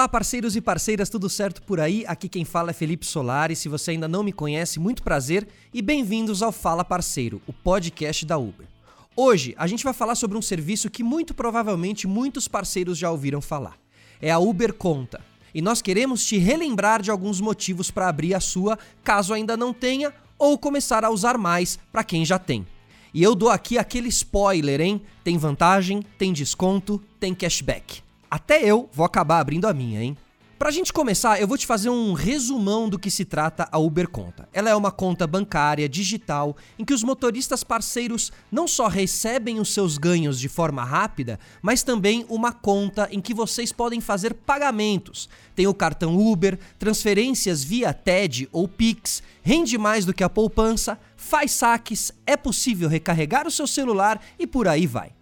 Olá, parceiros e parceiras, tudo certo por aí? Aqui quem fala é Felipe Solari. Se você ainda não me conhece, muito prazer e bem-vindos ao Fala Parceiro, o podcast da Uber. Hoje a gente vai falar sobre um serviço que muito provavelmente muitos parceiros já ouviram falar. É a Uber Conta. E nós queremos te relembrar de alguns motivos para abrir a sua, caso ainda não tenha, ou começar a usar mais para quem já tem. E eu dou aqui aquele spoiler, hein? Tem vantagem, tem desconto, tem cashback. Até eu vou acabar abrindo a minha, hein? Pra gente começar, eu vou te fazer um resumão do que se trata a Uber Conta. Ela é uma conta bancária digital em que os motoristas parceiros não só recebem os seus ganhos de forma rápida, mas também uma conta em que vocês podem fazer pagamentos. Tem o cartão Uber, transferências via TED ou Pix, rende mais do que a poupança, faz saques, é possível recarregar o seu celular e por aí vai.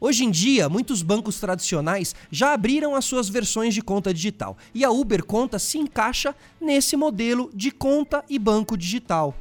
Hoje em dia, muitos bancos tradicionais já abriram as suas versões de conta digital e a Uber Conta se encaixa nesse modelo de conta e banco digital.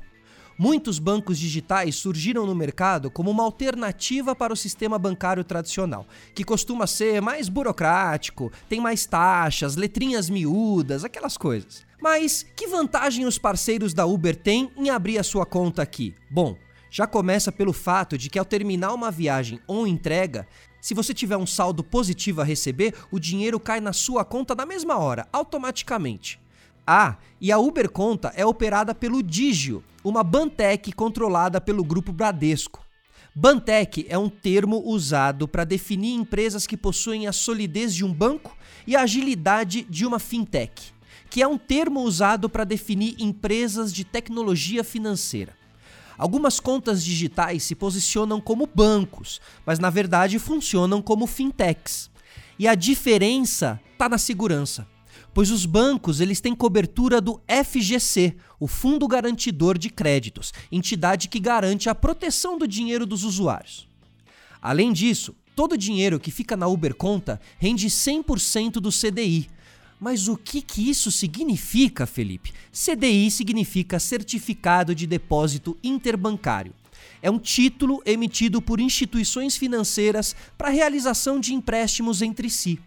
Muitos bancos digitais surgiram no mercado como uma alternativa para o sistema bancário tradicional, que costuma ser mais burocrático, tem mais taxas, letrinhas miúdas, aquelas coisas. Mas que vantagem os parceiros da Uber têm em abrir a sua conta aqui? Bom, já começa pelo fato de que ao terminar uma viagem ou entrega, se você tiver um saldo positivo a receber, o dinheiro cai na sua conta na mesma hora, automaticamente. Ah, e a Uber Conta é operada pelo Digio, uma Bantec controlada pelo grupo Bradesco. Bantec é um termo usado para definir empresas que possuem a solidez de um banco e a agilidade de uma fintech, que é um termo usado para definir empresas de tecnologia financeira. Algumas contas digitais se posicionam como bancos, mas na verdade funcionam como fintechs. E a diferença está na segurança, pois os bancos eles têm cobertura do FGC, o Fundo Garantidor de Créditos, entidade que garante a proteção do dinheiro dos usuários. Além disso, todo o dinheiro que fica na Uber Conta rende 100% do CDI, mas o que, que isso significa, Felipe? CDI significa Certificado de Depósito Interbancário. É um título emitido por instituições financeiras para realização de empréstimos entre si.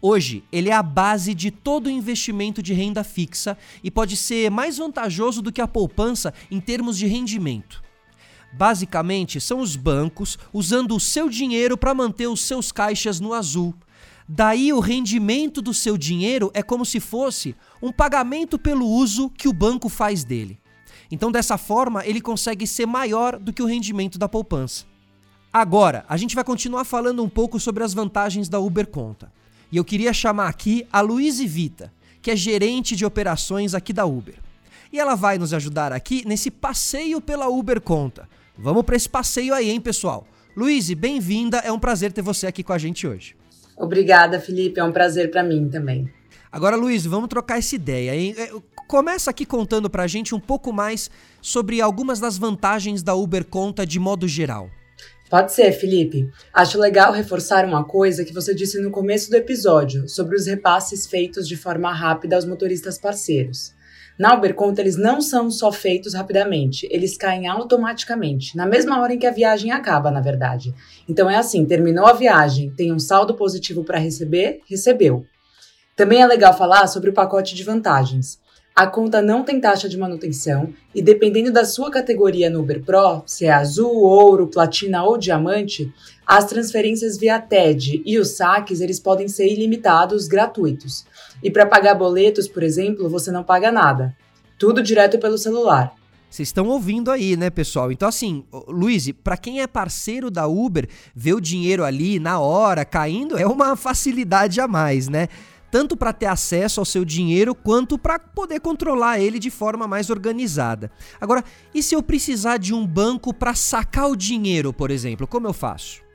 Hoje, ele é a base de todo investimento de renda fixa e pode ser mais vantajoso do que a poupança em termos de rendimento. Basicamente, são os bancos usando o seu dinheiro para manter os seus caixas no azul Daí o rendimento do seu dinheiro é como se fosse um pagamento pelo uso que o banco faz dele. Então, dessa forma, ele consegue ser maior do que o rendimento da poupança. Agora, a gente vai continuar falando um pouco sobre as vantagens da Uber Conta. E eu queria chamar aqui a Luiz Vita, que é gerente de operações aqui da Uber. E ela vai nos ajudar aqui nesse passeio pela Uber Conta. Vamos para esse passeio aí, hein, pessoal? Luiz, bem-vinda. É um prazer ter você aqui com a gente hoje. Obrigada, Felipe. É um prazer para mim também. Agora, Luiz, vamos trocar essa ideia. Hein? É, começa aqui contando para a gente um pouco mais sobre algumas das vantagens da Uber Conta de modo geral. Pode ser, Felipe. Acho legal reforçar uma coisa que você disse no começo do episódio sobre os repasses feitos de forma rápida aos motoristas parceiros. Na Uberconta, eles não são só feitos rapidamente, eles caem automaticamente, na mesma hora em que a viagem acaba, na verdade. Então é assim: terminou a viagem, tem um saldo positivo para receber, recebeu. Também é legal falar sobre o pacote de vantagens. A conta não tem taxa de manutenção e, dependendo da sua categoria no Uber Pro, se é azul, ouro, platina ou diamante, as transferências via TED e os saques eles podem ser ilimitados, gratuitos. E para pagar boletos, por exemplo, você não paga nada. Tudo direto pelo celular. Vocês estão ouvindo aí, né, pessoal? Então, assim, Luiz, para quem é parceiro da Uber, ver o dinheiro ali na hora caindo é uma facilidade a mais, né? Tanto para ter acesso ao seu dinheiro quanto para poder controlar ele de forma mais organizada. Agora, e se eu precisar de um banco para sacar o dinheiro, por exemplo, como eu faço?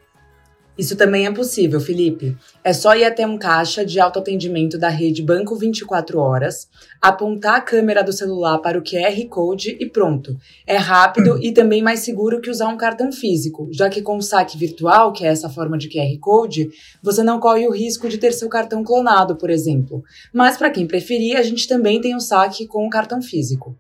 Isso também é possível, Felipe. É só ir até um caixa de autoatendimento da rede Banco 24 Horas, apontar a câmera do celular para o QR Code e pronto. É rápido e também mais seguro que usar um cartão físico, já que com o saque virtual, que é essa forma de QR Code, você não corre o risco de ter seu cartão clonado, por exemplo. Mas para quem preferir, a gente também tem o saque com o cartão físico.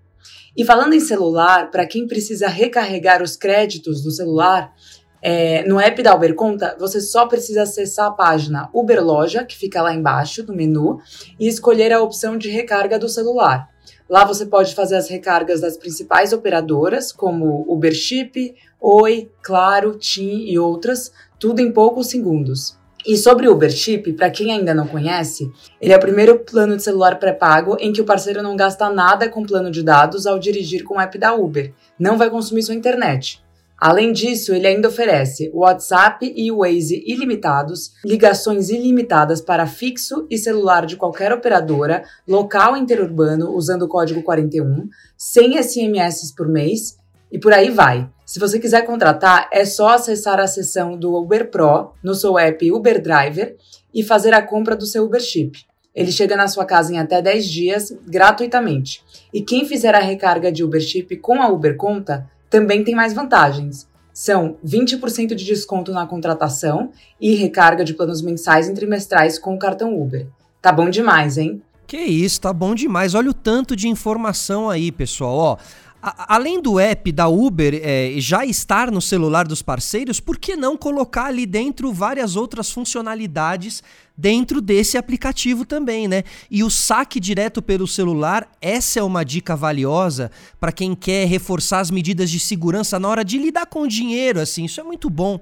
E falando em celular, para quem precisa recarregar os créditos do celular, É, no app da Uber Conta, você só precisa acessar a página Uber Loja, que fica lá embaixo no menu, e escolher a opção de recarga do celular. Lá você pode fazer as recargas das principais operadoras, como Uber Chip, Oi, Claro, TIM e outras, tudo em poucos segundos. E sobre o Uber Chip, para quem ainda não conhece, ele é o primeiro plano de celular pré-pago em que o parceiro não gasta nada com plano de dados ao dirigir com o app da Uber, não vai consumir sua internet. Além disso, ele ainda oferece WhatsApp e Waze ilimitados, ligações ilimitadas para fixo e celular de qualquer operadora, local interurbano usando o código 41, 100 SMS por mês e por aí vai. Se você quiser contratar, é só acessar a seção do Uber Pro no seu app Uber Driver e fazer a compra do seu Uber Chip. Ele chega na sua casa em até 10 dias, gratuitamente. E quem fizer a recarga de Uber Chip com a Uber Conta também tem mais vantagens. São 20% de desconto na contratação e recarga de planos mensais e trimestrais com o cartão Uber. Tá bom demais, hein? Que isso, tá bom demais. Olha o tanto de informação aí, pessoal. Ó, além do app da Uber é, já estar no celular dos parceiros, por que não colocar ali dentro várias outras funcionalidades dentro desse aplicativo também, né? E o saque direto pelo celular, essa é uma dica valiosa para quem quer reforçar as medidas de segurança na hora de lidar com o dinheiro, assim, isso é muito bom.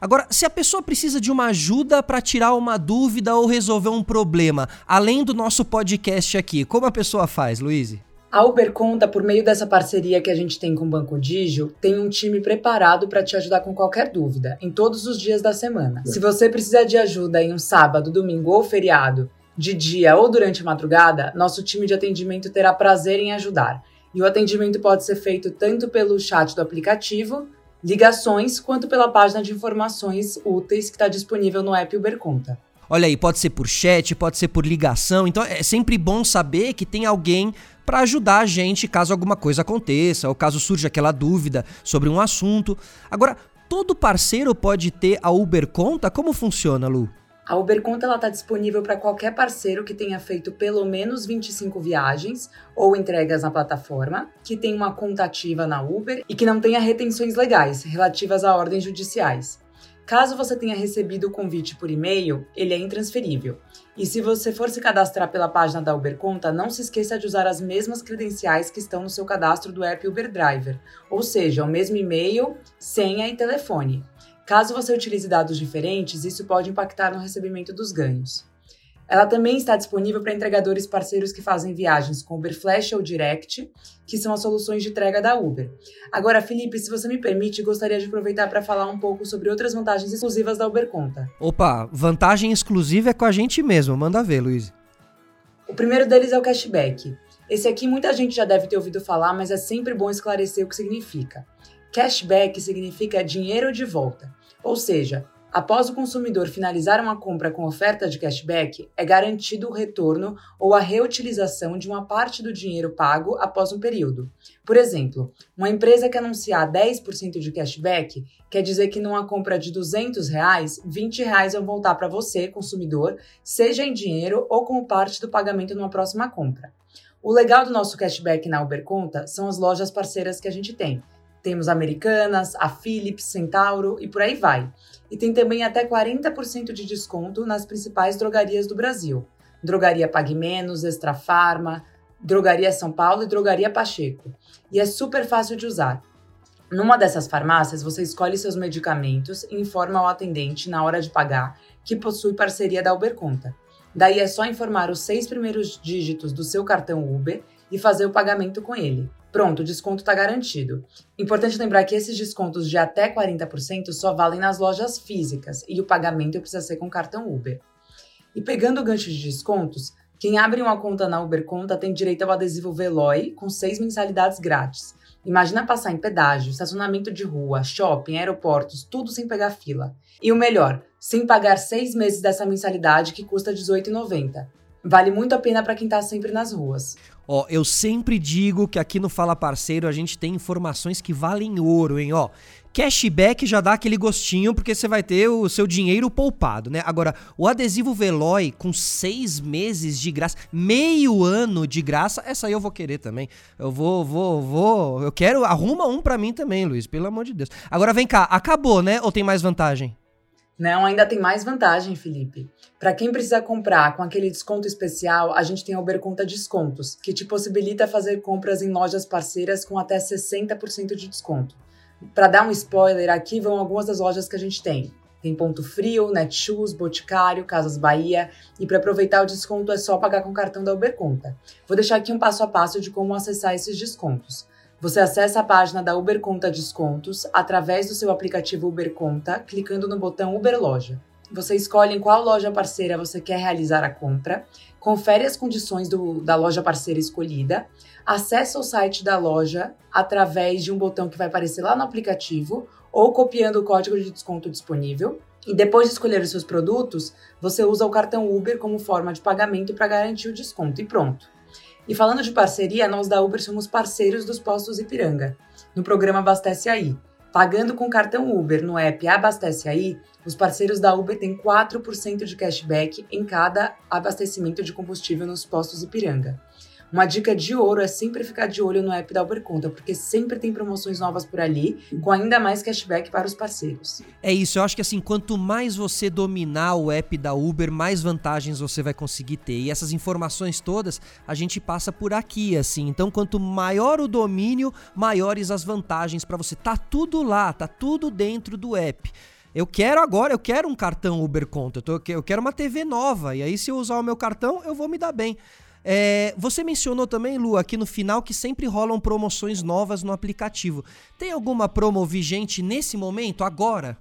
Agora, se a pessoa precisa de uma ajuda para tirar uma dúvida ou resolver um problema, além do nosso podcast aqui, como a pessoa faz, Luiz? A Uber Conta, por meio dessa parceria que a gente tem com o Banco Digio, tem um time preparado para te ajudar com qualquer dúvida, em todos os dias da semana. É. Se você precisar de ajuda em um sábado, domingo ou feriado, de dia ou durante a madrugada, nosso time de atendimento terá prazer em ajudar. E o atendimento pode ser feito tanto pelo chat do aplicativo, ligações, quanto pela página de informações úteis que está disponível no app Uber Conta. Olha aí, pode ser por chat, pode ser por ligação. Então é sempre bom saber que tem alguém para ajudar a gente caso alguma coisa aconteça ou caso surja aquela dúvida sobre um assunto. Agora, todo parceiro pode ter a Uber Conta? Como funciona, Lu? A Uber Conta está disponível para qualquer parceiro que tenha feito pelo menos 25 viagens ou entregas na plataforma, que tenha uma conta ativa na Uber e que não tenha retenções legais relativas a ordens judiciais. Caso você tenha recebido o convite por e-mail, ele é intransferível. E se você for se cadastrar pela página da Uber Conta, não se esqueça de usar as mesmas credenciais que estão no seu cadastro do app Uber Driver, ou seja, o mesmo e-mail, senha e telefone. Caso você utilize dados diferentes, isso pode impactar no recebimento dos ganhos. Ela também está disponível para entregadores parceiros que fazem viagens com Uber Flash ou Direct, que são as soluções de entrega da Uber. Agora, Felipe, se você me permite, gostaria de aproveitar para falar um pouco sobre outras vantagens exclusivas da Uber Conta. Opa, vantagem exclusiva é com a gente mesmo, manda ver, Luiz. O primeiro deles é o cashback. Esse aqui muita gente já deve ter ouvido falar, mas é sempre bom esclarecer o que significa. Cashback significa dinheiro de volta, ou seja, Após o consumidor finalizar uma compra com oferta de cashback, é garantido o retorno ou a reutilização de uma parte do dinheiro pago após um período. Por exemplo, uma empresa que anunciar 10% de cashback quer dizer que numa compra de 200 reais, 20 reais vão voltar para você, consumidor, seja em dinheiro ou como parte do pagamento numa próxima compra. O legal do nosso cashback na Uber Conta são as lojas parceiras que a gente tem. Temos Americanas, a Philips, Centauro e por aí vai. E tem também até 40% de desconto nas principais drogarias do Brasil. Drogaria Pague Menos, Extra Farma, Drogaria São Paulo e Drogaria Pacheco. E é super fácil de usar. Numa dessas farmácias, você escolhe seus medicamentos e informa ao atendente na hora de pagar que possui parceria da Uber Conta. Daí é só informar os seis primeiros dígitos do seu cartão Uber e fazer o pagamento com ele. Pronto, o desconto está garantido. Importante lembrar que esses descontos de até 40% só valem nas lojas físicas e o pagamento precisa ser com cartão Uber. E pegando o gancho de descontos, quem abre uma conta na Uber Conta tem direito ao adesivo Veloy com seis mensalidades grátis. Imagina passar em pedágio, estacionamento de rua, shopping, aeroportos, tudo sem pegar fila. E o melhor, sem pagar seis meses dessa mensalidade que custa R$18,90. Vale muito a pena para quem tá sempre nas ruas. Ó, eu sempre digo que aqui no Fala Parceiro a gente tem informações que valem ouro, hein? Ó, cashback já dá aquele gostinho porque você vai ter o seu dinheiro poupado, né? Agora, o adesivo Veloy com seis meses de graça, meio ano de graça, essa aí eu vou querer também. Eu vou, vou, vou. Eu quero. Arruma um para mim também, Luiz, pelo amor de Deus. Agora vem cá, acabou, né? Ou tem mais vantagem? Não, ainda tem mais vantagem, Felipe. Para quem precisa comprar com aquele desconto especial, a gente tem a Uber Conta Descontos, que te possibilita fazer compras em lojas parceiras com até 60% de desconto. Para dar um spoiler, aqui vão algumas das lojas que a gente tem. Tem Ponto Frio, Netshoes, Boticário, Casas Bahia. E para aproveitar o desconto é só pagar com o cartão da Uber Conta. Vou deixar aqui um passo a passo de como acessar esses descontos. Você acessa a página da Uber Conta Descontos através do seu aplicativo Uber Conta, clicando no botão Uber Loja. Você escolhe em qual loja parceira você quer realizar a compra, confere as condições do, da loja parceira escolhida, acessa o site da loja através de um botão que vai aparecer lá no aplicativo ou copiando o código de desconto disponível. E depois de escolher os seus produtos, você usa o cartão Uber como forma de pagamento para garantir o desconto e pronto. E falando de parceria, nós da Uber somos parceiros dos postos Ipiranga, no programa Abastece Aí. Pagando com cartão Uber no app Abastece Aí, os parceiros da Uber têm 4% de cashback em cada abastecimento de combustível nos postos Ipiranga. Uma dica de ouro é sempre ficar de olho no app da Uber Conta, porque sempre tem promoções novas por ali, com ainda mais cashback para os parceiros. É isso, eu acho que assim, quanto mais você dominar o app da Uber, mais vantagens você vai conseguir ter. E essas informações todas a gente passa por aqui, assim. Então, quanto maior o domínio, maiores as vantagens para você. Tá tudo lá, tá tudo dentro do app. Eu quero agora, eu quero um cartão Uber Conta, eu, tô, eu quero uma TV nova, e aí se eu usar o meu cartão, eu vou me dar bem. É, você mencionou também, Lu, aqui no final que sempre rolam promoções novas no aplicativo. Tem alguma promo vigente nesse momento, agora?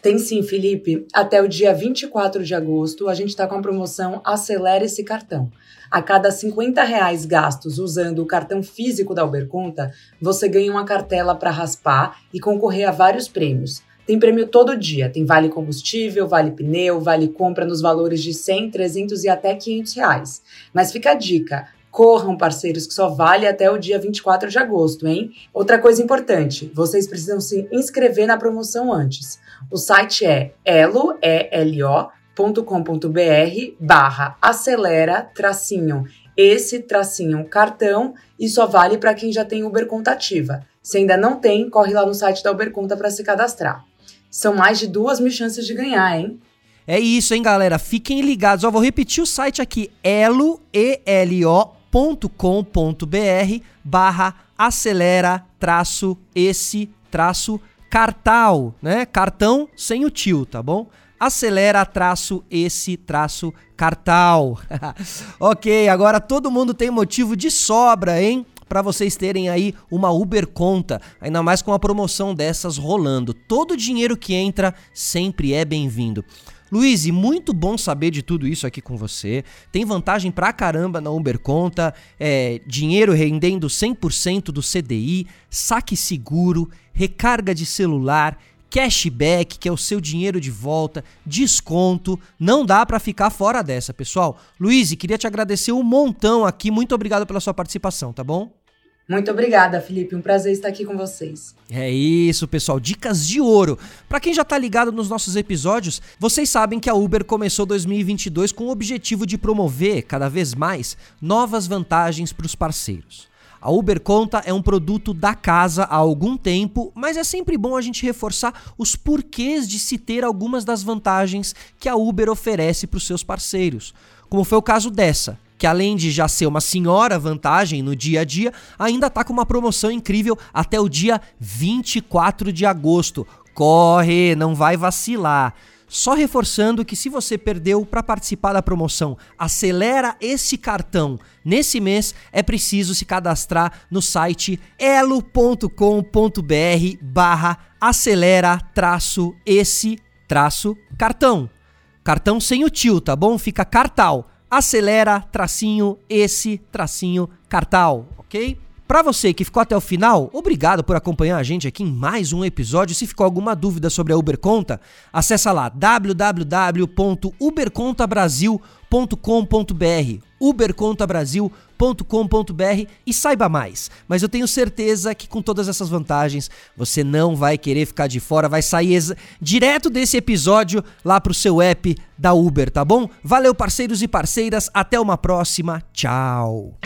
Tem sim, Felipe. Até o dia 24 de agosto, a gente está com a promoção Acelera esse cartão. A cada 50 reais gastos usando o cartão físico da Uberconta, você ganha uma cartela para raspar e concorrer a vários prêmios. Tem prêmio todo dia, tem vale combustível, vale pneu, vale compra nos valores de 100, 300 e até 500 reais. Mas fica a dica, corram parceiros que só vale até o dia 24 de agosto, hein? Outra coisa importante, vocês precisam se inscrever na promoção antes. O site é elo.com.br barra acelera tracinho esse tracinho cartão e só vale para quem já tem Uber Conta ativa. Se ainda não tem, corre lá no site da Uber Conta para se cadastrar. São mais de duas mil chances de ganhar, hein? É isso, hein, galera? Fiquem ligados. Ó, vou repetir o site aqui: elo.com.br barra acelera traço esse traço cartal, né? Cartão sem o tio, tá bom? Acelera traço esse traço cartal. ok, agora todo mundo tem motivo de sobra, hein? Para vocês terem aí uma Uber conta, ainda mais com a promoção dessas rolando. Todo dinheiro que entra sempre é bem-vindo. Luiz, muito bom saber de tudo isso aqui com você. Tem vantagem pra caramba na Uber Conta, é, dinheiro rendendo 100% do CDI, saque seguro, recarga de celular, cashback, que é o seu dinheiro de volta, desconto. Não dá para ficar fora dessa, pessoal. Luiz, queria te agradecer um montão aqui. Muito obrigado pela sua participação, tá bom? Muito obrigada, Felipe. Um prazer estar aqui com vocês. É isso, pessoal. Dicas de ouro. Para quem já tá ligado nos nossos episódios, vocês sabem que a Uber começou 2022 com o objetivo de promover cada vez mais novas vantagens para os parceiros. A Uber Conta é um produto da casa há algum tempo, mas é sempre bom a gente reforçar os porquês de se ter algumas das vantagens que a Uber oferece para os seus parceiros. Como foi o caso dessa, que além de já ser uma senhora vantagem no dia a dia, ainda tá com uma promoção incrível até o dia 24 de agosto. Corre, não vai vacilar. Só reforçando que se você perdeu para participar da promoção, acelera esse cartão. Nesse mês é preciso se cadastrar no site elo.com.br barra acelera traço esse traço cartão. Cartão sem o tio, tá bom? Fica cartal acelera, tracinho, esse, tracinho, cartal, ok? Para você que ficou até o final, obrigado por acompanhar a gente aqui em mais um episódio. Se ficou alguma dúvida sobre a Uber Conta, acessa lá www.ubercontabrasil.com.br ubercontabrasil.com.br e saiba mais. Mas eu tenho certeza que com todas essas vantagens você não vai querer ficar de fora, vai sair direto desse episódio lá pro seu app da Uber, tá bom? Valeu parceiros e parceiras, até uma próxima. Tchau.